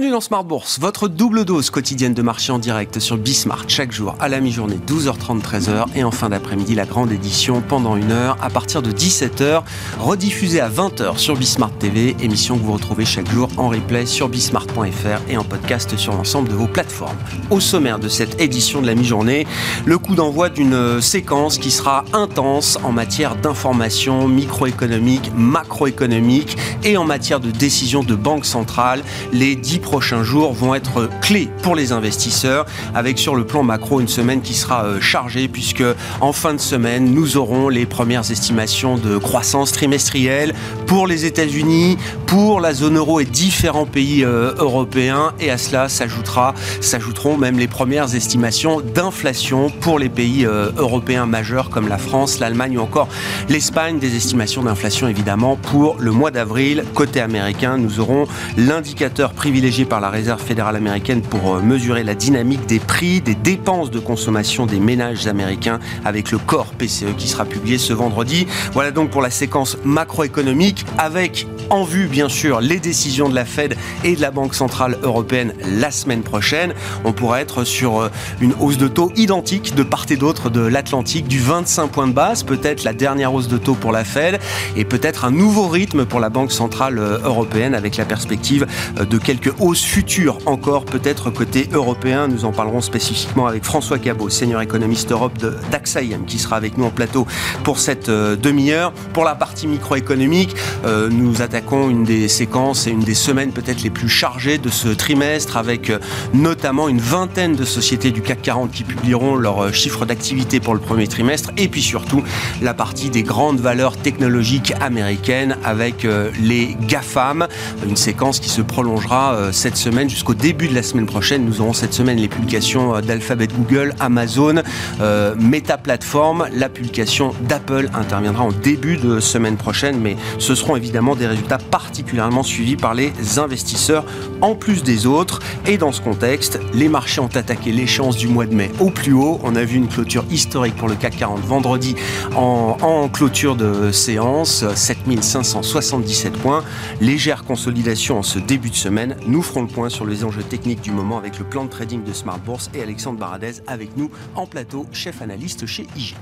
Bienvenue dans Smart Bourse, votre double dose quotidienne de marché en direct sur Bismart chaque jour à la mi-journée 12h30 13h et en fin d'après-midi la grande édition pendant une heure à partir de 17h rediffusée à 20h sur Bismart TV, émission que vous retrouvez chaque jour en replay sur bismart.fr et en podcast sur l'ensemble de vos plateformes. Au sommaire de cette édition de la mi-journée, le coup d'envoi d'une séquence qui sera intense en matière d'information microéconomique, macroéconomique et en matière de décision de banque centrale. Les dix prochains jours vont être clés pour les investisseurs, avec sur le plan macro une semaine qui sera euh, chargée, puisque en fin de semaine, nous aurons les premières estimations de croissance trimestrielle pour les États-Unis, pour la zone euro et différents pays euh, européens, et à cela s'ajouteront même les premières estimations d'inflation pour les pays euh, européens majeurs comme la France, l'Allemagne ou encore l'Espagne, des estimations d'inflation évidemment pour le mois d'avril. Côté américain, nous aurons l'indicateur privilégié par la Réserve fédérale américaine pour euh, mesurer la dynamique des prix, des dépenses de consommation des ménages américains avec le corps PCE qui sera publié ce vendredi. Voilà donc pour la séquence macroéconomique avec en vue bien sûr les décisions de la Fed et de la Banque centrale européenne la semaine prochaine. On pourrait être sur euh, une hausse de taux identique de part et d'autre de l'Atlantique du 25 points de base, peut-être la dernière hausse de taux pour la Fed et peut-être un nouveau rythme pour la Banque centrale euh, européenne avec la perspective de quelques hausse future encore, peut-être côté européen. Nous en parlerons spécifiquement avec François Cabot, senior économiste Europe d'AXAIM, qui sera avec nous en plateau pour cette euh, demi-heure. Pour la partie microéconomique, euh, nous attaquons une des séquences et une des semaines peut-être les plus chargées de ce trimestre, avec euh, notamment une vingtaine de sociétés du CAC 40 qui publieront leurs chiffres d'activité pour le premier trimestre, et puis surtout la partie des grandes valeurs technologiques américaines avec les GAFAM, une séquence qui se prolongera cette semaine jusqu'au début de la semaine prochaine. Nous aurons cette semaine les publications euh, d'Alphabet Google, Amazon, euh, Meta Platform. La publication d'Apple interviendra en début de semaine prochaine, mais ce seront évidemment des résultats particulièrement suivis par les investisseurs en plus des autres. Et dans ce contexte, les marchés ont attaqué l'échéance du mois de mai au plus haut. On a vu une clôture historique pour le CAC 40 vendredi en, clôture de séance, 7577 points. Légère consolidation en ce début de semaine. Nous ferons le point sur les enjeux techniques du moment avec le plan de trading de Smart Bourse et Alexandre Baradez avec nous en plateau, chef analyste chez IG.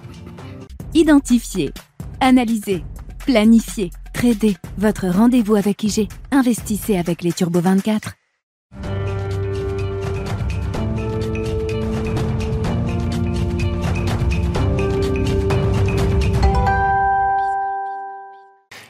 Identifier, analyser, planifier, trader. Votre rendez-vous avec IG. Investissez avec les Turbo 24.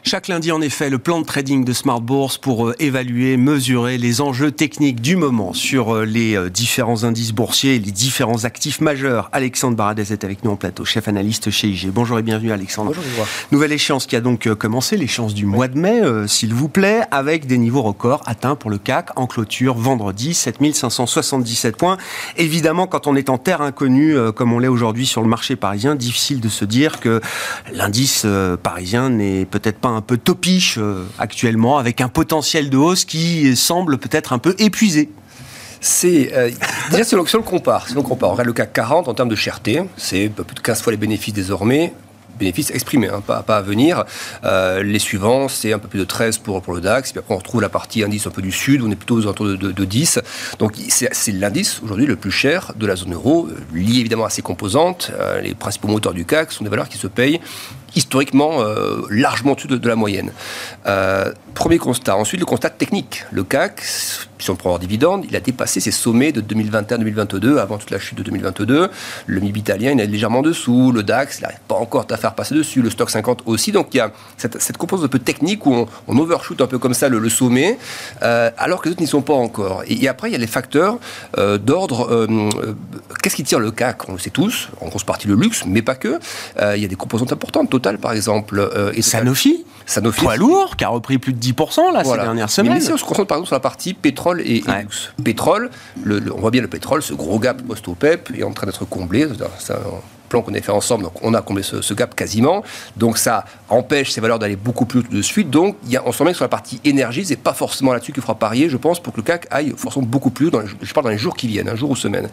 Chaque lundi, en effet, le plan de trading de Smart Bourse pour euh, évaluer, mesurer les enjeux techniques du moment sur euh, les euh, différents indices boursiers et les différents actifs majeurs. Alexandre Baradez est avec nous en plateau, chef analyste chez IG. Bonjour et bienvenue Alexandre. Bonjour. Nouvelle échéance qui a donc commencé, l'échéance du mois de mai, s'il vous plaît, avec des niveaux records atteints pour le CAC en clôture vendredi, 7577 points. Évidemment, quand on est en terre inconnue, comme on l'est aujourd'hui sur le marché parisien, difficile de se dire que l'indice parisien n'est peut-être pas un un peu topiche euh, actuellement, avec un potentiel de hausse qui semble peut-être un peu épuisé. C'est euh, déjà si on, le compare, si on compare, on regarde le CAC 40 en termes de cherté, c'est plus de 15 fois les bénéfices désormais bénéfices exprimés, hein, pas, à venir. Euh, les suivants, c'est un peu plus de 13 pour, pour le DAX. Puis après, on retrouve la partie indice un peu du sud, on est plutôt aux alentours de, de, 10. Donc, c'est l'indice aujourd'hui le plus cher de la zone euro, lié évidemment à ses composantes. les principaux moteurs du CAC sont des valeurs qui se payent historiquement euh, largement au-dessus de, la moyenne. Euh, premier constat. Ensuite, le constat technique. Le CAC, si on prend hors dividende, il a dépassé ses sommets de 2021-2022, avant toute la chute de 2022. Le MIB italien, il est légèrement dessous. Le DAX, il n'arrive pas encore à faire passer dessus. Le stock 50 aussi. Donc, il y a cette, cette composante un peu technique où on, overshoot un peu comme ça le, sommet, euh, alors que les autres n'y sont pas encore. Et, après, il y a les facteurs d'ordre. Qu'est-ce qui tire le CAC? On le sait tous, en grosse partie le luxe, mais pas que. il y a des composantes importantes par exemple. Euh, et Sanofi? Sanofi. Poids lourd, qui a repris plus de 10% là, ces dernières semaines. Mais, on se concentre par exemple sur la partie pétrole et, Pétrole, le, on voit bien le pétrole, ce gros gap post-OPEP est en train d'être comblé. Ça, plan qu'on a fait ensemble, donc on a comblé ce, gap quasiment. Donc ça empêche ces valeurs d'aller beaucoup plus de suite. Donc y a, on se remet sur la partie énergie, c'est pas forcément là-dessus qu'il fera parier, je pense, pour que le CAC aille forcément beaucoup plus, dans je parle dans les jours qui viennent, un jour ou semaine.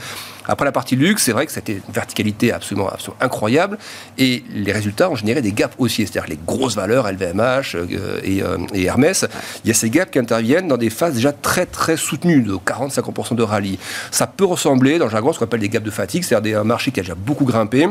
Après la partie luxe, c'est vrai que c'était une verticalité absolument, incroyable et les résultats ont généré des gaps aussi, c'est-à-dire les grosses valeurs, LVMH euh, et, euh, Hermès, il y a ces gaps qui interviennent dans des phases déjà très très soutenues, de 40-50% de rallye. Ça peut ressembler, dans le jargon, ce qu'on appelle des gaps de fatigue, c'est-à-dire un marché qui a déjà beaucoup grimpé,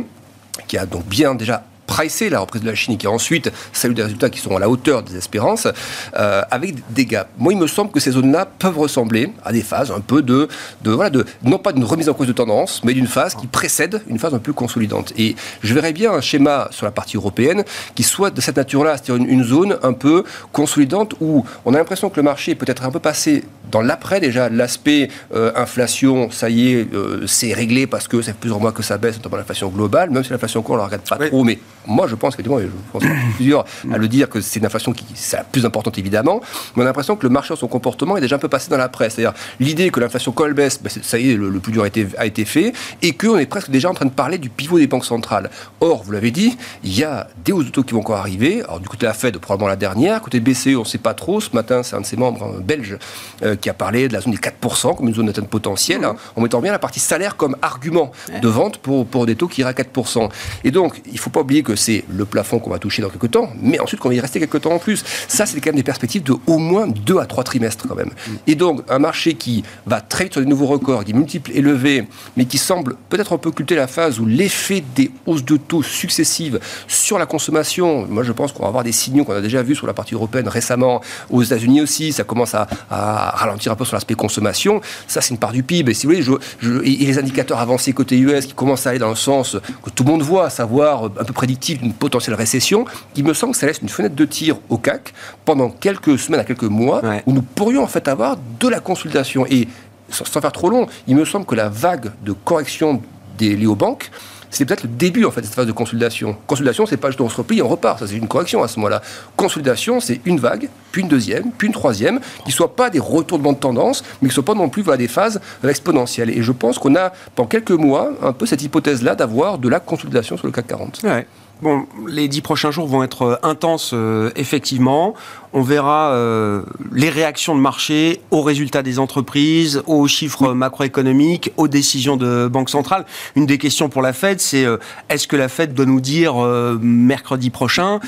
qui a donc bien déjà pricé la reprise de la Chine et qui ensuite salue des résultats qui sont à la hauteur des espérances, euh, avec des gaps. Moi, il me semble que ces zones-là peuvent ressembler à des phases un peu de, de, voilà, de non pas d'une remise en cause de tendance, mais d'une phase qui précède une phase un peu consolidante. Et je verrais bien un schéma sur la partie européenne qui soit de cette nature-là, c'est-à-dire une, zone un peu consolidante où on a l'impression que le marché est peut-être un peu passé dans l'après déjà, l'aspect euh, inflation, ça y est, euh, c'est réglé parce que ça fait plusieurs mois que ça baisse, notamment l'inflation globale, même si l'inflation court, on ne la regarde pas trop, mais moi, je pense qu'effectivement, je pense plusieurs à le dire que c'est une inflation qui est la plus importante évidemment, mais on a l'impression que le marché, son comportement est déjà un peu passé dans la presse. C'est-à-dire l'idée que l'inflation colle baisse, ben, ça y est, le, plus dur a été, a été fait, et qu'on est presque déjà en train de parler du pivot des banques centrales. Or, vous l'avez dit, il y a des hausses de taux qui vont encore arriver. Alors, du côté de la Fed, probablement la dernière. Côté BCE, on ne sait pas trop. Ce matin, c'est un de ses membres hein, belges euh, qui a parlé de la zone des 4% comme une zone d'atteinte potentielle, hein, en mettant bien la partie salaire comme argument de vente pour, pour des taux qui iraient à 4%. Et donc, il ne faut pas oublier que c'est le plafond qu'on va toucher dans quelques temps, mais ensuite qu'on va y rester quelques temps en plus. Ça, c'est quand même des perspectives de au moins 2 à 3 trimestres quand même. Mm. Et donc, un marché qui va très vite sur des nouveaux records, des multiples élevés, mais qui semble peut-être un peu occulter la phase où l'effet des hausses de taux successives sur la consommation, moi je pense qu'on va avoir des signaux qu'on a déjà vus sur la partie européenne récemment, aux États-Unis aussi, ça commence à, ralentir un peu sur l'aspect consommation. Ça, c'est une part du PIB. Et si vous voulez, je, et les indicateurs avancés côté US qui commencent à aller dans le sens que tout le monde voit, à savoir un peu prédictif d'une potentielle récession, il me semble que ça laisse une fenêtre de tir au CAC pendant quelques semaines à quelques mois où nous pourrions en fait avoir de la consultation. Et sans, faire trop long, il me semble que la vague de correction des liés aux banques c'est peut-être le début en fait de cette phase de consolidation. Consolidation, c'est pas juste on se replie, on repart, ça c'est une correction à ce moment-là. Consolidation, c'est une vague, puis une deuxième, puis une troisième, qui ne soient pas des retournements de tendance, mais qui ne soient pas non plus voilà, des phases exponentielles. Et je pense qu'on a pendant quelques mois un peu cette hypothèse-là d'avoir de la consolidation sur le CAC 40. Ouais. Bon, les dix prochains jours vont être euh, intenses, euh, effectivement. On verra euh, les réactions de marché aux résultats des entreprises, aux chiffres macroéconomiques, aux décisions de banque centrale. Une des questions pour la Fed, c'est est-ce que la Fed doit nous dire mercredi prochain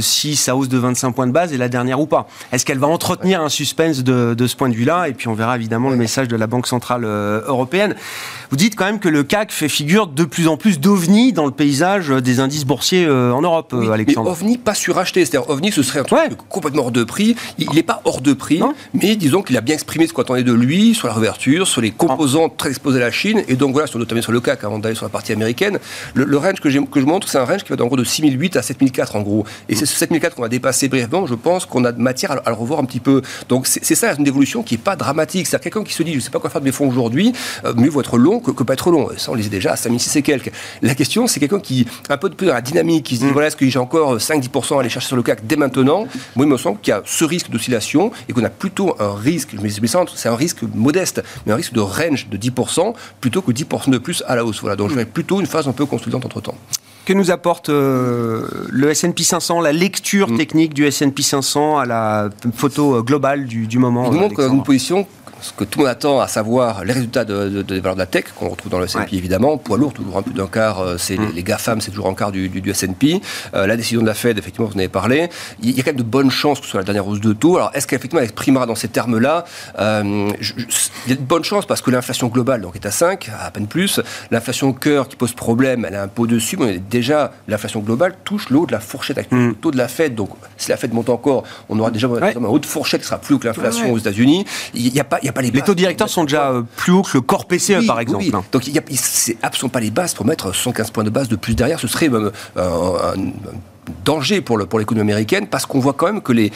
si sa hausse de 25 points de base est la dernière ou pas? Est-ce qu'elle va entretenir un suspense de, de ce point de vue-là? Et puis on verra évidemment le message de la Banque centrale européenne. Vous dites quand même que le CAC fait figure de plus en plus d'ovni dans le paysage des indices boursiers euh, en Europe, oui, Alexandre. Mais OVNI pas suracheté, c'est-à-dire OVNI ce serait un truc complètement hors de prix. Il n'est pas hors de prix, mais disons qu'il a bien exprimé ce qu'on attendait de lui sur la réouverture, sur les composants très exposés à la Chine, et donc voilà, sur, notamment sur le CAC avant d'aller sur la partie américaine. Le, range que, que, je montre, c'est un range qui va en gros de 6008 à 7004 en gros. Et c'est ce 7004 qu'on va dépasser brièvement, je pense qu'on a de matière à, le revoir un petit peu. Donc c'est ça une évolution qui n'est pas dramatique. C'est-à-dire quelqu'un qui se dit, je ne sais pas quoi faire de mes fonds aujourd'hui, euh, mieux vaut être long que, que, pas être long. Ça, on les est déjà à 5006 et quelques. La question, c'est quelqu'un qui, un peu de plus dans la dynamique, qui se dit, mm. voilà, est-ce que j'ai encore 5-10% à aller chercher sur le CAC dès maintenant? Moi, il me semble qu'il y a ce risque d'oscillation et qu'on a plutôt un risque, je me c'est un risque modeste, mais un risque de range de 10% plutôt que 10% de plus à la hausse. Voilà, donc je plutôt une phase un peu consolidante entre temps. Que nous apporte euh, le S&P 500, la lecture mm. technique du S&P 500 à la photo globale du, du moment Il nous montre une position ce que tout le monde attend, à savoir les résultats de, des valeurs de la tech, qu'on retrouve dans le S&P évidemment, poids lourd, toujours un peu d'un quart, euh, c'est mm. les, GAFAM, c'est toujours un quart du, du, S&P. Euh, la décision de la Fed, effectivement, vous en avez parlé. Il y a quand même de bonnes chances que ce soit la dernière hausse de taux. Alors, est-ce qu'effectivement, elle exprimera dans ces termes-là? Euh, Il y a de bonnes chances parce que l'inflation globale donc, est à 5, à peine plus. L'inflation cœur qui pose problème, elle a un peu dessus, mais déjà, l'inflation globale touche le haut de la fourchette actuelle, mm. le taux de la Fed. Donc, si la Fed monte encore, on aura déjà un haut de fourchette qui sera plus haut que l'inflation aux États-Unis. Il n'y a, pas, a pas les, les taux directeurs sont déjà euh, plus hauts que le corps PCE, par exemple. Oui. Donc, il c'est absolument pas les bases pour mettre 115 points de base de plus derrière. Ce serait même euh, un, danger pour l'économie américaine parce qu'on voit quand même que les.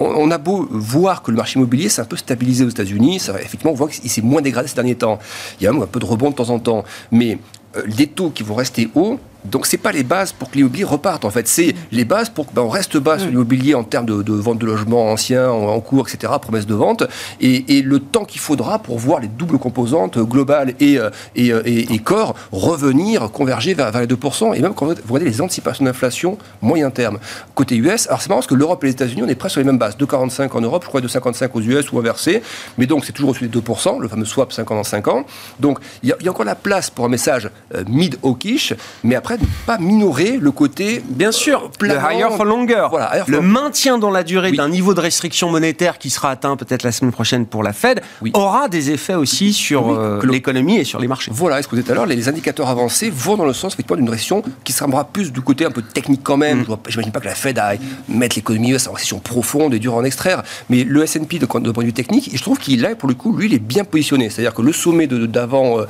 On, a beau voir que le marché immobilier s'est un peu stabilisé aux États-Unis, effectivement, on voit qu'il s'est moins dégradé ces derniers temps. Il y a même un peu de rebond de temps en temps. Mais euh, les taux qui vont rester hauts, Donc c'est pas les bases pour que l'immobilier reparte en fait, c'est les bases pour qu'on ben, reste bas sur l'immobilier en termes de, vente de logements anciens en, cours, etc., promesses de vente, et, le temps qu'il faudra pour voir les doubles composantes globales et, euh, euh, et, et, corps revenir, converger vers, les 2%, et même quand vous regardez les anticipations d'inflation moyen terme. Côté US, alors c'est marrant parce que l'Europe et les États-Unis, on est presque sur les mêmes bases, 2,45 en Europe, je crois 2,55 aux US ou inversé, mais donc c'est toujours au-dessus des 2%, le fameux swap 5 ans dans 5 ans. Donc il y, a encore la place pour un message euh, mid-hawkish, mais après ne pas minorer le côté. Bien sûr, le higher for longer. Voilà, le maintien dans la durée d'un niveau de restriction monétaire qui sera atteint peut-être la semaine prochaine pour la Fed aura des effets aussi sur euh, l'économie et sur les marchés. Voilà, est-ce que vous êtes à l'heure, les, indicateurs avancés vont dans le sens effectivement d'une récession qui sera plus du côté un peu technique quand même. Mm. Je n'imagine pas que la Fed aille mettre l'économie en récession profonde et dure en extraire, mais le S&P de, de point de vue technique, je trouve qu'il là pour le coup, lui, il est bien positionné. C'est-à-dire que le sommet d'avant euh,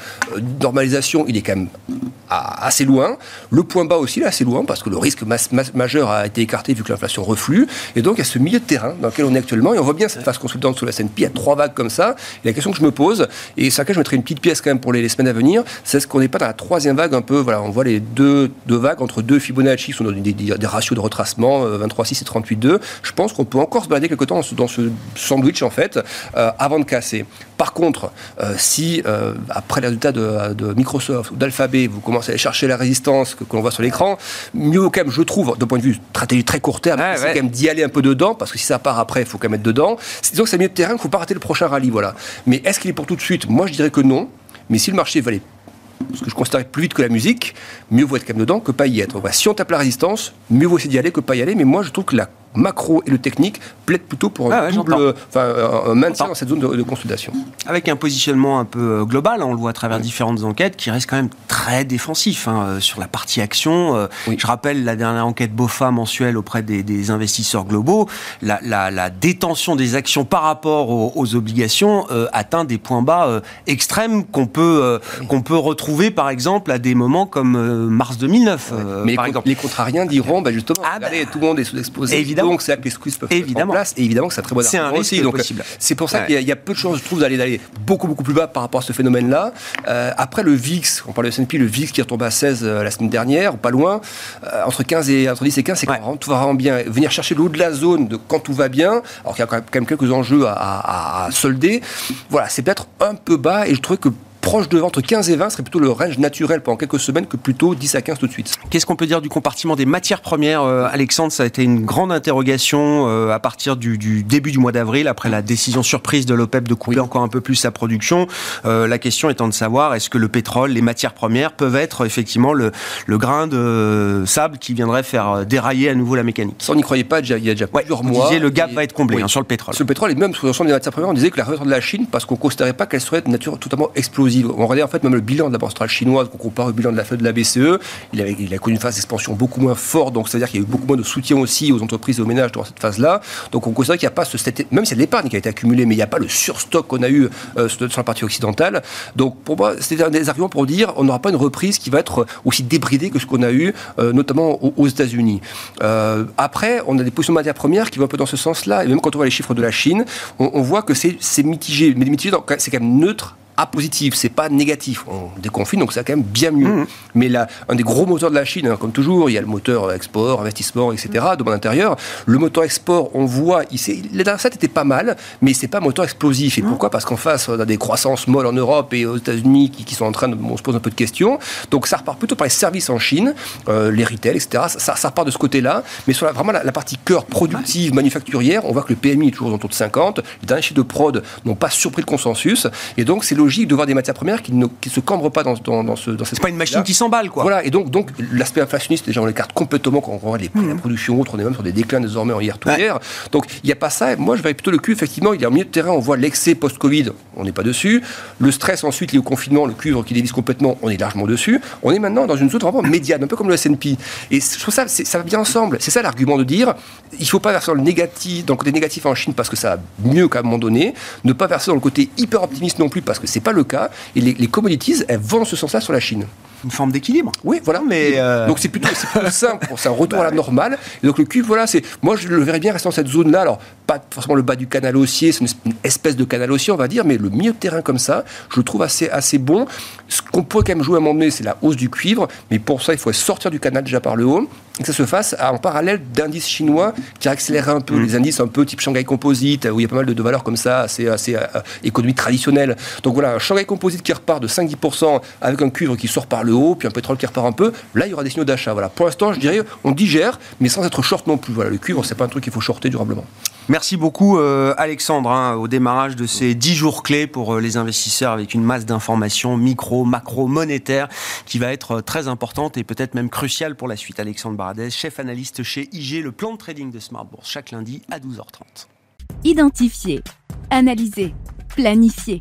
normalisation, il est quand même assez loin. Le point bas aussi, là, assez loin, parce que le risque majeur a été écarté vu que l'inflation reflue. Et donc, il y a ce milieu de terrain dans lequel on est actuellement. Et on voit bien cette phase consultante sur la S&P, a trois vagues comme ça. Et la question que je me pose, et sur laquelle je mettrai une petite pièce quand même pour les, semaines à venir, c'est est-ce qu'on n'est pas dans la troisième vague un peu, voilà, on voit les deux, vagues entre deux Fibonacci sont dans des, ratios de retracement, 23,6 et 38,2. Je pense qu'on peut encore se balader quelque temps dans ce, sandwich, en fait, euh, avant de casser. Par contre, euh, si euh, après les résultats de, Microsoft ou d'Alphabet, vous commencez à aller chercher la résistance que, l'on voit sur l'écran, mieux quand même, je trouve, d'un point de vue stratégie très court terme, c'est quand même d'y aller un peu dedans, parce que si ça part après, il faut quand même être dedans. Disons que c'est mieux de terrain, il ne faut pas rater le prochain rallye, voilà. Mais est-ce qu'il est pour tout de suite? Moi, je dirais que non. Mais si le marché va aller ce que je considère plus vite que la musique, mieux vaut être quand même dedans que pas y être. si on tape la résistance, mieux vaut essayer d'y aller que pas y aller. Mais moi, je trouve que la macro et le technique plaident plutôt pour un, ah double, un maintien dans cette zone de, consultation. Avec un positionnement un peu euh, global, hein, on le voit à travers différentes enquêtes, qui reste quand même très défensif hein, euh, sur la partie action. Euh, je rappelle la dernière enquête BOFA mensuelle auprès des, investisseurs globaux, la, détention des actions par rapport aux, obligations atteint des points bas extrêmes qu'on peut, qu'on peut retrouver par exemple à des moments comme mars 2009. Mais par les, exemple. les contrariens diront bah, justement, ah, bah, tout le monde est sous-exposé. Évidemment donc c'est que les squeezes peuvent évidemment. en place. Et évidemment que c'est un très bon C'est un risque donc, possible. C'est pour ça qu'il y, a peu de chances, je trouve, d'aller d'aller beaucoup beaucoup plus bas par rapport à ce phénomène-là. Euh, après le VIX, on parle de S&P, le VIX qui est retombé à 16 euh, la semaine dernière, ou pas loin, euh, entre 15 et entre 10 et 15, c'est quand tout va vraiment bien. Venir chercher le haut de la zone de quand tout va bien, alors qu'il y a quand même quelques enjeux à, à, à solder. Voilà, c'est peut-être un peu bas et je trouve que proche de entre 15 et 20 serait plutôt le range naturel pendant quelques semaines que plutôt 10 à 15 tout de suite. Qu'est-ce qu'on peut dire du compartiment des matières premières euh, Alexandre, ça a été une grande interrogation euh, à partir du, début du mois d'avril, après la décision surprise de l'OPEP de couper encore un peu plus sa production. Euh, la question étant de savoir est-ce que le pétrole, les matières premières peuvent être effectivement le, grain de sable qui viendrait faire dérailler à nouveau la mécanique? Ça, on n'y croyait pas il y a déjà plusieurs mois. Vous disiez le gap va être comblé hein, sur le pétrole. Sur le pétrole et même sur l'ensemble des matières premières, on disait que la révolution de la Chine, parce qu'on ne considérait pas qu'elle serait de nature totalement explosive on regardait en fait même le bilan de la banque centrale chinoise, qu'on compare au bilan de la de la BCE, il, a connu une phase d'expansion beaucoup moins forte, donc c'est-à-dire qu'il y a eu beaucoup moins de soutien aussi aux entreprises et aux ménages dans cette phase-là. Donc on considère qu'il n'y a pas ce, même si de l'épargne qui a été accumulée, mais il n'y a pas le surstock qu'on a eu euh, sur la partie occidentale. Donc pour moi, c'était un des arguments pour dire on n'aura pas une reprise qui va être aussi débridée que ce qu'on a eu, euh, notamment aux, États-Unis. Euh, après, on a des positions de matières premières qui vont un peu dans ce sens-là, et même quand on voit les chiffres de la Chine, on, on voit que c'est mitigé, mais mitigé, c'est quand même neutre à positif, c'est pas négatif. On déconfine, donc c'est quand même bien mieux. Mmh. Mais là, un des gros moteurs de la Chine, hein, comme toujours, il y a le moteur export, investissement, etc., mmh. de mon intérieur. Le moteur export, on voit, il, les dernières était pas mal, mais c'est pas un moteur explosif. Et mmh. pourquoi? Parce qu'en face, on a des croissances molles en Europe et aux États-Unis qui, sont en train de. On se pose un peu de questions. Donc ça repart plutôt par les services en Chine, euh, les retail, etc. Ça, ça, repart de ce côté-là. Mais sur la, vraiment la, partie cœur productive, manufacturière, on voit que le PMI est toujours autour de 50. Les derniers chiffres de prod n'ont pas surpris le consensus. Et donc, c'est logique de voir des matières premières qui ne se cambrent pas dans, dans, dans ce dans C'est pas une machine qui s'emballe, quoi. Voilà, et donc, donc l'aspect inflationniste, déjà, on l'écarte complètement quand on regarde les prix de la production autres, on est même sur des déclins désormais en hier tout hier. Donc, il n'y a pas ça. Moi, je vais plutôt le cul, effectivement, il y a un milieu de terrain, on voit l'excès post-Covid, on n'est pas dessus. Le stress ensuite lié au confinement, le cuivre qui dévisse complètement, on est largement dessus. On est maintenant dans une zone vraiment médiane, un peu comme le S&P. Et je trouve ça, ça va bien ensemble. C'est ça l'argument de dire, il ne faut pas verser dans le négatif, dans le côté négatif en Chine parce que ça va mieux qu'à un moment donné, ne pas verser dans le côté hyper optimiste non plus parce que c'est pas le cas. Et les, commodities, elles vont ce sens-là sur la Chine. Une forme d'équilibre. Oui, voilà. Mais euh, Donc c'est plutôt, plutôt simple, c'est un retour à la normale. Et donc le cuivre, voilà, c'est, moi je le verrais bien rester dans cette zone-là. Alors, pas forcément le bas du canal haussier, c'est une espèce de canal haussier, on va dire, mais le milieu de terrain comme ça, je le trouve assez, assez bon. Ce qu'on pourrait quand même jouer à un moment donné, c'est la hausse du cuivre, mais pour ça, il faut sortir du canal déjà par le haut et que ça se fasse en parallèle d'indices chinois qui accélèrent un peu, mm. les indices un peu type Shanghai Composite, où il y a pas mal de, valeurs comme ça, assez, assez euh, économie traditionnelle. Donc voilà, un Shanghai Composite qui repart de 5-10% avec un cuivre qui sort par le haut, puis un pétrole qui repart un peu, là il y aura des signaux d'achat. Voilà. Pour l'instant, je dirais, on digère, mais sans être short non plus. Voilà, le cuivre, c'est pas un truc qu'il faut shorter durablement. Merci beaucoup euh, Alexandre hein, au démarrage de ces 10 jours clés pour euh, les investisseurs avec une masse d'informations micro, macro, monétaires qui va être très importante et peut-être même cruciale pour la suite. Alexandre Baradez, chef analyste chez IG, le plan de trading de Smart Bourse, chaque lundi à 12h30. Identifier, analyser, planifier,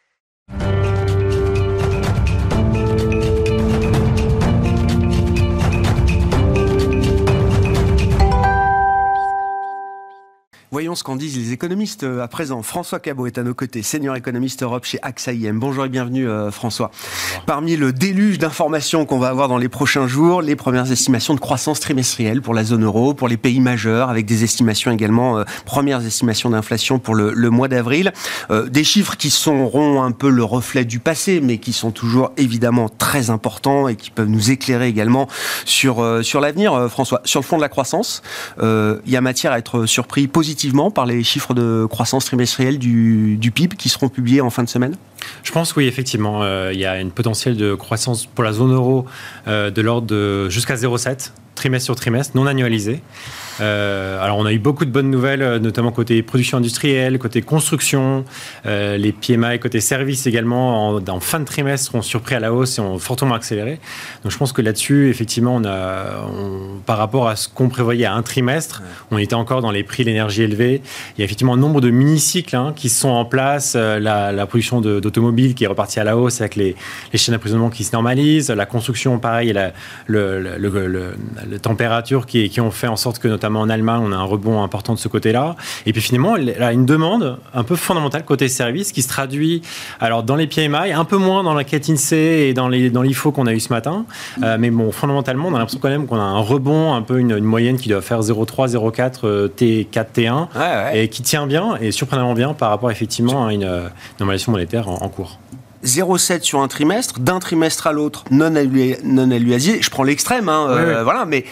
Voyons ce qu'en disent les économistes euh, à présent. François Cabot est à nos côtés, senior économiste Europe chez AXA IM. Bonjour et bienvenue euh, François. Parmi le déluge d'informations qu'on va avoir dans les prochains jours, les premières estimations de croissance trimestrielle pour la zone euro, pour les pays majeurs, avec des estimations également, euh, premières estimations d'inflation pour le, mois d'avril. des chiffres qui seront un peu le reflet du passé, mais qui sont toujours évidemment très importants et qui peuvent nous éclairer également sur, sur l'avenir. François, sur le fond de la croissance, il y a matière à être surpris positivement par les chiffres de croissance trimestrielle du, PIB qui seront publiés en fin de semaine? Je pense oui, effectivement. Euh, il y a une potentiel de croissance pour la zone euro euh, de l'ordre de jusqu'à 0,7 trimestre sur trimestre, non annualisé. Euh, alors, on a eu beaucoup de bonnes nouvelles, euh, notamment côté production industrielle, côté construction. Euh, les PMI côté service également, en, fin de trimestre, ont surpris à la hausse et ont fortement accéléré. Donc, je pense que là-dessus, effectivement, on a, par rapport à ce qu'on prévoyait à un trimestre, on était encore dans les prix de l'énergie élevés. Il y a effectivement un nombre de mini-cycles hein, qui sont en place. La, production d'automobiles qui est repartie à la hausse avec les, chaînes d'approvisionnement qui se normalisent. La construction, pareil, la, le, température qui, qui ont fait en sorte que notamment en Allemagne, on a un rebond important de ce côté-là. Et puis finalement, il a une demande un peu fondamentale côté service qui se traduit alors dans les PMI, un peu moins dans la quête INSEE et dans les dans l'IFO qu'on a eu ce matin. Euh, mais bon, fondamentalement, on a l'impression quand même qu'on a un rebond, un peu une, moyenne qui doit faire 0,3, 0,4 T4, T1 et qui tient bien et surprenamment bien par rapport effectivement à une euh, normalisation monétaire en cours. 0,7 sur un trimestre, d'un trimestre à l'autre, non, non Je prends l'extrême, hein, euh, voilà, mais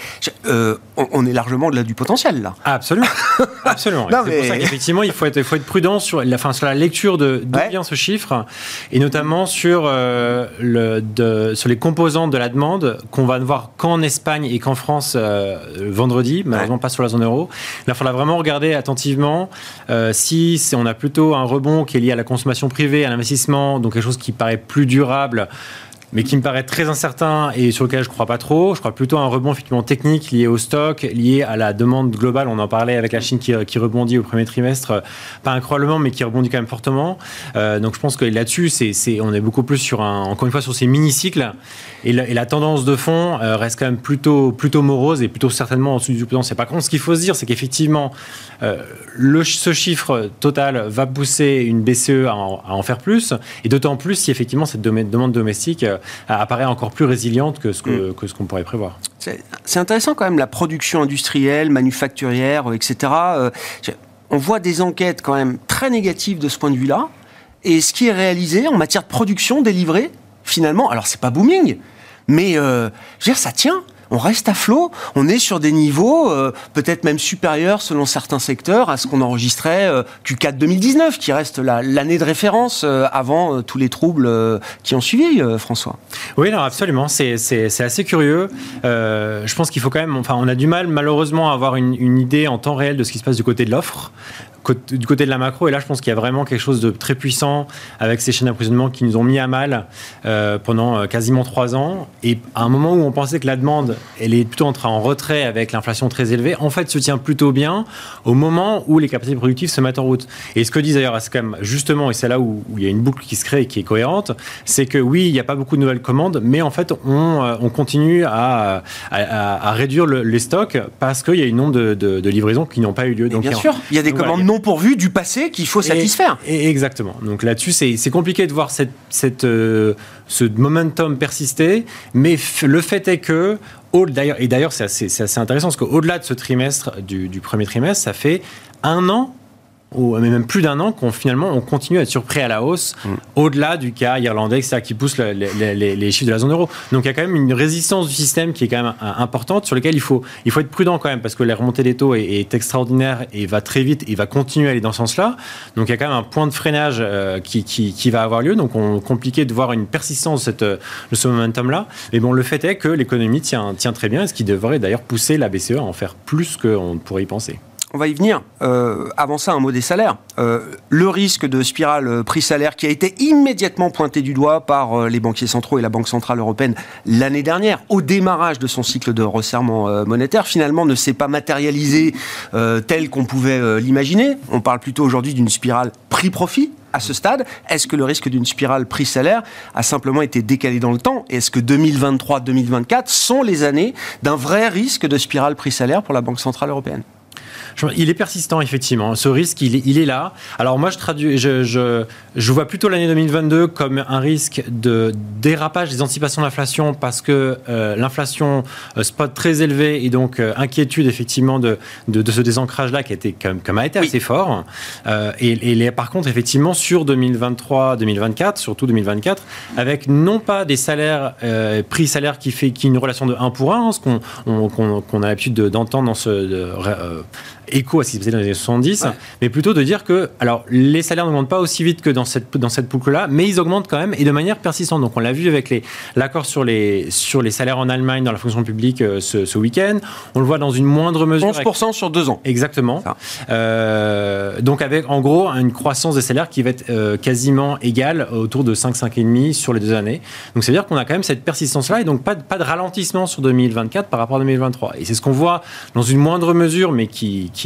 euh, on, est largement au-delà du potentiel, là. absolument. absolument. C'est pour ça qu'effectivement, il faut être, faut être prudent sur la, fin, sur la lecture de d'où vient ce chiffre, et notamment sur, euh, le, de, sur les composantes de la demande qu'on va voir qu'en Espagne et qu'en France vendredi, malheureusement pas sur la zone euro. Là, il faudra vraiment regarder attentivement si on a plutôt un rebond qui est lié à la consommation privée, à l'investissement, donc quelque chose qui paraît plus durable mais qui me paraît très incertain et sur lequel je ne crois pas trop. Je crois plutôt à un rebond effectivement technique lié au stock, lié à la demande globale. On en parlait avec la Chine qui, rebondit au premier trimestre, pas incroyablement, mais qui rebondit quand même fortement. Euh, donc je pense que là-dessus, c'est, on est beaucoup plus sur un, encore une fois, sur ces mini-cycles. Et la, tendance de fond euh, reste quand même plutôt, plutôt morose et plutôt certainement en dessous du C'est Par contre, ce qu'il faut se dire, c'est qu'effectivement, euh, ce chiffre total va pousser une BCE à en, faire plus, et d'autant plus si effectivement cette demande domestique euh, apparaît encore plus résiliente que ce qu'on mm. qu'on pourrait prévoir. C'est intéressant quand même la production industrielle, manufacturière, etc. On voit des enquêtes quand même très négatives de ce point de vue-là, et ce qui est réalisé en matière de production délivrée, finalement, alors c'est pas booming, mais euh, je veux dire, ça tient on reste à flot, on est sur des niveaux euh, peut-être même supérieurs selon certains secteurs à ce qu'on enregistrait euh, Q4 2019, qui reste l'année de référence euh, avant tous les troubles qui ont suivi, François. Oui, non, absolument, c'est assez curieux. je pense qu'il faut quand même, enfin, on a du mal malheureusement à avoir une, idée en temps réel de ce qui se passe du côté de l'offre du côté de la macro. Et là, je pense qu'il y a vraiment quelque chose de très puissant avec ces chaînes d'approvisionnement qui nous ont mis à mal euh, pendant euh, quasiment trois ans. Et à un moment où on pensait que la demande, elle est plutôt entrée en retrait avec l'inflation très élevée, en fait, se tient plutôt bien au moment où les capacités productives se mettent en route. Et ce que disent d'ailleurs même justement, et c'est là où, il y a une boucle qui se crée et qui est cohérente, c'est que oui, il n'y a pas beaucoup de nouvelles commandes, mais en fait, on, euh, on continue à, à, réduire les stocks parce qu'il y a une nombre de, de, livraisons qui n'ont pas eu lieu. Donc, bien sûr, il y a des commandes non pourvu du passé qu'il faut satisfaire. Et, exactement. Donc là-dessus, c'est compliqué de voir cette, cette, euh, ce momentum persister, mais le fait est que, et d'ailleurs c'est assez, assez, intéressant, parce qu'au-delà de ce trimestre, du, du premier trimestre, ça fait un an mais même plus d'un an, qu'on finalement on continue à être surpris à la hausse, mm. au-delà du cas irlandais, ça qui pousse les, chiffres de la zone euro. Donc il y a quand même une résistance du système qui est quand même importante, sur laquelle il faut, il faut être prudent quand même, parce que la remontée des taux est, extraordinaire et va très vite et va continuer à aller dans ce sens-là. Donc il y a quand même un point de freinage euh, qui, qui, va avoir lieu. Donc on compliqué de voir une persistance de, cette, de ce momentum-là. Mais bon, le fait est que l'économie tient, tient très bien, ce qui devrait d'ailleurs pousser la BCE à en faire plus qu'on pourrait y penser. On va y venir. Euh, avant ça, un mot des salaires. Euh, le risque de spirale euh, prix-salaire qui a été immédiatement pointé du doigt par les banquiers centraux et la Banque Centrale Européenne l'année dernière, au démarrage de son cycle de resserrement monétaire, finalement ne s'est pas matérialisé tel qu'on pouvait l'imaginer. On parle plutôt aujourd'hui d'une spirale prix-profit à ce stade Est-ce que le risque d'une spirale prix-salaire a simplement été décalé dans le temps? Est-ce que 2023-2024 sont les années d'un vrai risque de spirale prix-salaire pour la Banque Centrale Européenne? Il est persistant, effectivement. Ce risque, il est, là. Alors moi, je traduis, je, je, vois plutôt l'année 2022 comme un risque de dérapage des anticipations d'inflation parce que euh, l'inflation euh, spot très élevée et donc euh, inquiétude effectivement de, de, ce désancrage-là qui a été comme, comme a été assez fort. et, et par contre, effectivement, sur 2023-2024, surtout 2024, avec non pas des salaires prix-salaire qui fait qui une relation de 1 pour 1, hein, ce qu'on a l'habitude d'entendre dans ce écho à ce qui se passait dans les années 70, mais plutôt de dire que alors les salaires n'augmentent pas aussi vite que dans cette, dans cette boucle-là, mais ils augmentent quand même et de manière persistante. Donc on l'a vu avec l'accord sur les, sur les salaires en Allemagne dans la fonction publique euh, ce, week-end. On le voit dans une moindre mesure. 11% sur deux ans. Exactement. Euh, donc avec en gros une croissance des salaires qui va être euh, quasiment égale autour de 5, 5,5 sur les deux années. Donc c'est à dire qu'on a quand même cette persistance-là et donc pas, pas de ralentissement sur 2024 par rapport à 2023. Et c'est ce qu'on voit dans une moindre mesure, mais qui qui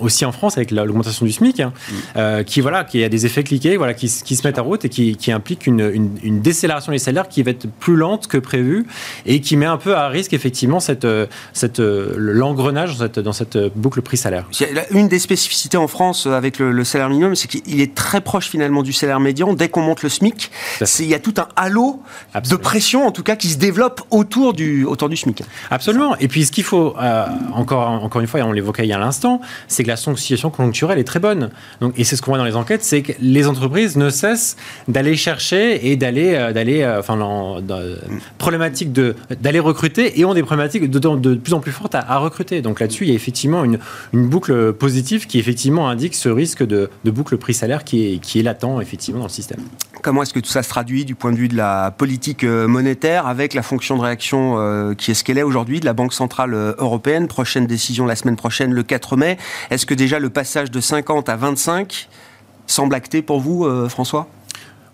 aussi en France avec l'augmentation du SMIC, hein, euh, qui voilà, qui a des effets cliqués, voilà, qui, qui se mettent à route et qui, qui implique une, une, décélération des salaires qui va être plus lente que prévu et qui met un peu à risque effectivement cette, cette l'engrenage dans cette, dans cette boucle prix-salaire. Une des spécificités en France avec le, salaire minimum, c'est qu'il est très proche finalement du salaire médian. Dès qu'on monte le SMIC, il y a tout un halo de pression en tout cas qui se développe autour du, autour du SMIC. Absolument. Et puis ce qu'il faut euh, encore encore une fois, on l'évoquait il y a c'est que la situation conjoncturelle est très bonne. Donc, et c'est ce qu'on voit dans les enquêtes, c'est que les entreprises ne cessent d'aller chercher et d'aller, euh, d'aller, euh, enfin, problématique de d'aller recruter et ont des problématiques de, plus en plus fortes à, recruter. Donc là-dessus, il y a effectivement une, boucle positive qui effectivement indique ce risque de, de boucle prix-salaire qui est, qui est latent effectivement dans le système. Comment est-ce que tout ça se traduit du point de vue de la politique euh, monétaire avec la fonction de réaction qui est ce qu'elle est aujourd'hui de la Banque centrale européenne? Prochaine décision la semaine prochaine, le 4 mai. Est-ce que déjà le passage de 50 à 25 semble acté pour vous, euh, François?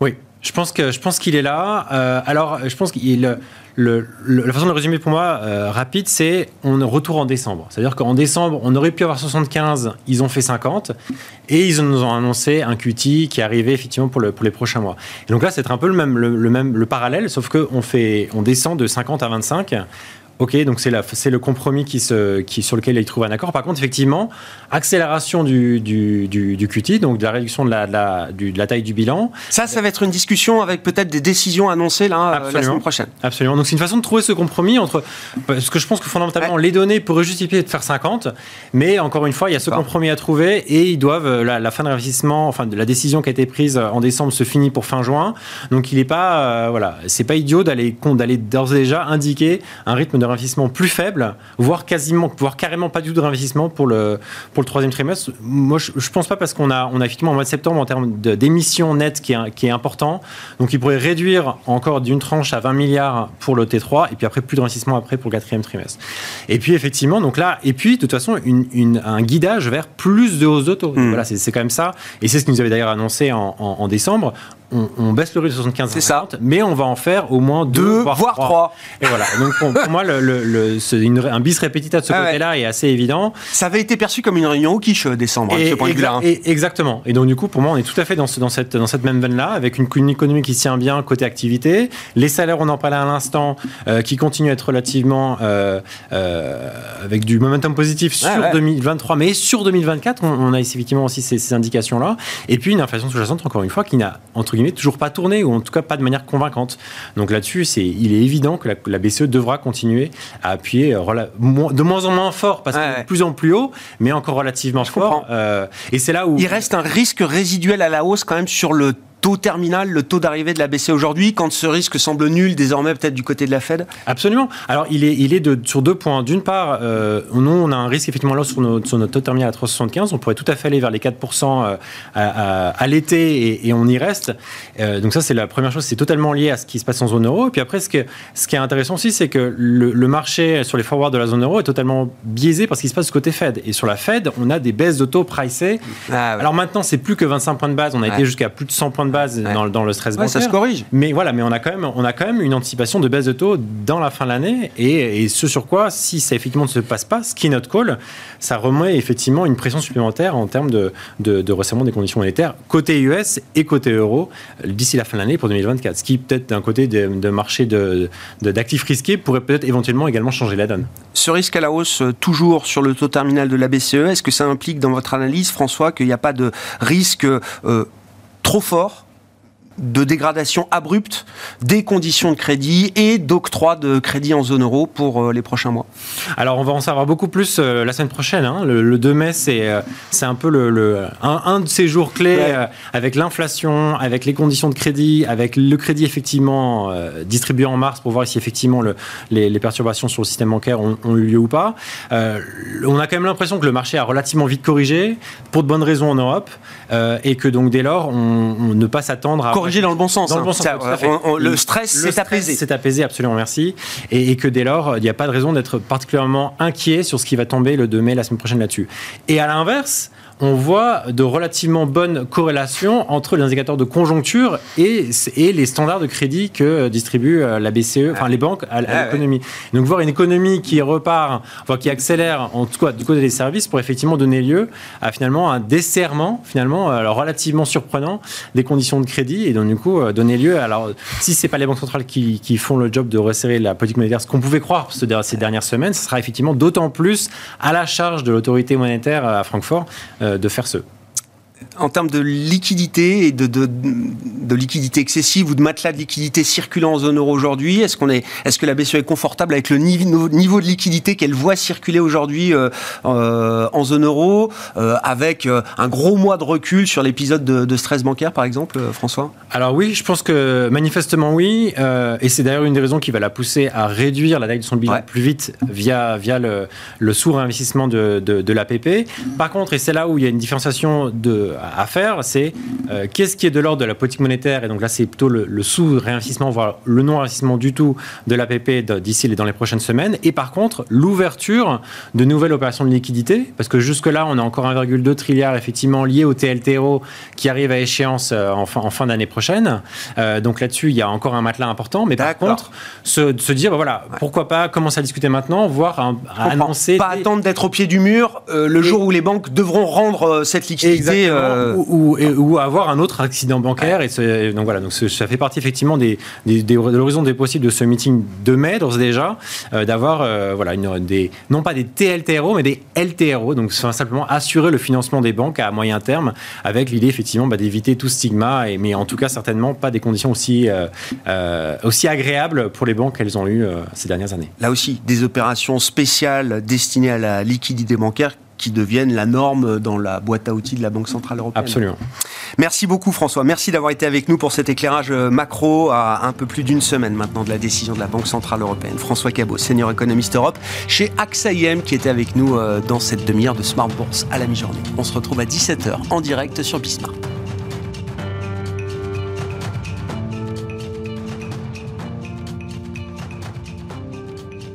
Oui, je pense que je pense qu'il est là. Euh, alors, je pense qu'il la façon de le résumer pour moi euh, rapide, c'est on retourne en décembre. C'est-à-dire qu'en décembre, on aurait pu avoir 75, ils ont fait 50, et ils nous ont annoncé un QT qui arrivait effectivement pour, le, pour les prochains mois. Donc là, c'est un peu le même, le, même le parallèle, sauf qu'on fait, on descend de 50 à 25. Ok, donc c'est, c'est le compromis qui se, qui, sur lequel ils trouvent un accord. Par contre, effectivement, accélération du, du, du, QT, donc de la réduction de la, de la, de la taille du bilan. Ça, ça va être une discussion avec peut-être des décisions annoncées là, euh, la semaine prochaine. Absolument. Donc c'est une façon de trouver ce compromis entre. Parce que je pense que fondamentalement, les données pourraient justifier de faire 50, mais encore une fois, il y a ce compromis à trouver et ils doivent. Euh, la, fin de l'investissement, enfin, la décision qui a été prise en décembre se finit pour fin juin. Donc il n'est pas. Euh, voilà, c'est pas idiot d'aller, d'aller d'ores et déjà indiquer un rythme de réinvestissement plus faible, voire quasiment, voire carrément pas du tout de réinvestissement pour le, pour le troisième trimestre. Moi, je, ne pense pas parce qu'on a, on a effectivement en mois de septembre en termes d'émissions nettes qui est, qui est important. Donc, il pourrait réduire encore d'une tranche à 20 milliards pour le T3 et puis après plus de d'investissement après pour le quatrième trimestre. Et puis, effectivement, donc là, et puis, de toute façon, une, un guidage vers plus de hausse de taux. Hmm. Voilà, c'est quand même ça. Et c'est ce que nous avait d'ailleurs annoncé en, en, décembre. On, baisse le risque de 75 C'est ça. mais on va en faire au moins deux, voire, trois. Et voilà. Donc pour, moi, le, un bis répétita de ce ah côté-là est assez évident. Ça avait été perçu comme une réunion au quiche euh, décembre, hein, et, ce point de hein. exactement. Et donc du coup, pour moi, on est tout à fait dans, dans, cette, dans cette même veine-là, avec une, économie qui tient bien côté activité. Les salaires, on en parlait à l'instant, euh, qui continuent à être relativement euh, avec du momentum positif sur 2023, mais sur 2024, on, a effectivement aussi ces, ces indications-là. Et puis une inflation sous-jacente, encore une fois, qui n'a entre guillemets toujours pas tourné, ou en tout cas pas de manière convaincante. Donc là-dessus, c'est, il est évident que la, BCE devra continuer à appuyer de moins en moins fort, parce que de plus en plus haut, mais encore relativement fort. Euh, et c'est là où... Il reste un risque résiduel à la hausse quand même sur le taux terminal, le taux d'arrivée de la BCE aujourd'hui, quand ce risque semble nul désormais peut-être du côté de la Fed? Absolument. Alors il est, il est de, sur deux points. D'une part, euh, nous on a un risque effectivement là sur, notre, sur notre taux terminal à 3,75. On pourrait tout à fait aller vers les 4% euh, à, à, l'été et, on y reste. Euh, donc ça c'est la première chose, c'est totalement lié à ce qui se passe en zone euro. Et puis après, ce, que, ce qui est intéressant aussi, c'est que le, marché sur les forwards de la zone euro est totalement biaisé par ce qui se passe du côté Fed. Et sur la Fed, on a des baisses de taux pricées. Ah, Alors maintenant, c'est plus que 25 points de base. On a été jusqu'à plus de 100 points de base dans, le stress bancaire. Ça se corrige. Mais voilà, mais on a quand même, on a quand même une anticipation de baisse de taux dans la fin de l'année et, ce sur quoi, si ça effectivement ne se passe pas, ce qui est notre call, ça remet effectivement une pression supplémentaire en termes de, de, resserrement des conditions monétaires côté US et côté euro d'ici la fin de l'année pour 2024. Ce qui peut-être d'un côté de, marché d'actifs risqués pourrait peut-être éventuellement également changer la donne. Ce risque à la hausse euh, toujours sur le taux terminal de la BCE, est-ce que ça implique dans votre analyse, François, qu'il n'y a pas de risque euh, trop fort de dégradation abrupte des conditions de crédit et d'octroi de crédit en zone euro pour euh, les prochains mois Alors on va en savoir beaucoup plus euh, la semaine prochaine. Hein. Le, 2 mai, c'est euh, c'est un peu le, un, de ces jours clés avec l'inflation, avec les conditions de crédit, avec le crédit effectivement distribué en mars pour voir si effectivement le, les, perturbations sur le système bancaire ont, eu lieu ou pas. on a quand même l'impression que le marché a relativement vite corrigé pour de bonnes raisons en Europe et que donc dès lors on, on ne pas s'attendre à dans le bon sens. Dans le, hein. le stress s'est apaisé. C'est apaisé, absolument, merci. Et, que dès lors, il n'y a pas de raison d'être particulièrement inquiet sur ce qui va tomber le 2 mai la semaine prochaine là-dessus. Et à l'inverse, on voit de relativement bonnes corrélations entre les indicateurs de conjoncture et, et les standards de crédit que distribue euh, la BCE, enfin les banques à, l'économie. Donc voir une économie qui repart, enfin, qui accélère en tout cas du côté des services pour effectivement donner lieu à finalement un desserrement finalement euh, relativement surprenant des conditions de crédit et donc du coup euh, donner lieu. Alors si c'est pas les banques centrales qui, font le job de resserrer la politique monétaire, ce qu'on pouvait croire ces dernières semaines, ce sera effectivement d'autant plus à la charge de l'autorité monétaire à Francfort de faire ce en termes de liquidité et de, de, liquidité excessive ou de matelas de liquidité circulant en zone euro aujourd'hui Est-ce qu'on est, est-ce que la BCE est confortable avec le niveau, niveau de liquidité qu'elle voit circuler aujourd'hui euh, euh, en zone euro, euh, avec un gros mois de recul sur l'épisode de, stress bancaire, par exemple, François? Alors oui, je pense que manifestement oui, et c'est d'ailleurs une des raisons qui va la pousser à réduire la taille de son bilan plus vite via, via le, le sous-réinvestissement de, de l'APP. Par contre, et c'est là où il y a une différenciation de à faire, c'est euh, qu'est-ce qui est de l'ordre de la politique monétaire, et donc là c'est plutôt le, sous-réinvestissement, voire le non-investissement du tout de l'APP d'ici dans les prochaines semaines, et par contre l'ouverture de nouvelles opérations de liquidité, parce que jusque-là on a encore 1,2 trilliard effectivement lié au TLTRO qui arrive à échéance euh, en fin, en fin d'année prochaine. Euh, donc là-dessus il y a encore un matelas important, mais par contre se, se dire bah, voilà pourquoi pas commencer à discuter maintenant, voire à, annoncer. Pas attendre d'être au pied du mur le jour où les banques devront rendre cette liquidité. Euh, ou, ou, avoir un autre accident bancaire. Et donc voilà, donc ça fait partie effectivement des, de l'horizon des possibles de ce meeting de mai, d'ores déjà, euh, d'avoir euh, voilà, une, des, non pas des TLTRO, mais des LTRO, donc simplement assurer le financement des banques à moyen terme, avec l'idée effectivement bah, d'éviter tout stigma, et, mais en tout cas certainement pas des conditions aussi, aussi agréables pour les banques qu'elles ont eues ces dernières années. Là aussi, des opérations spéciales destinées à la liquidité bancaire qui deviennent la norme dans la boîte à outils de la Banque Centrale Européenne. Absolument. Merci beaucoup François. Merci d'avoir été avec nous pour cet éclairage euh, macro à un peu plus d'une semaine maintenant de la décision de la Banque Centrale Européenne. François Cabot, senior économiste Europe chez AXA IM qui était avec nous euh, dans cette demi-heure de Smart Bourse à la mi-journée. On se retrouve à 17h en direct sur Bismart.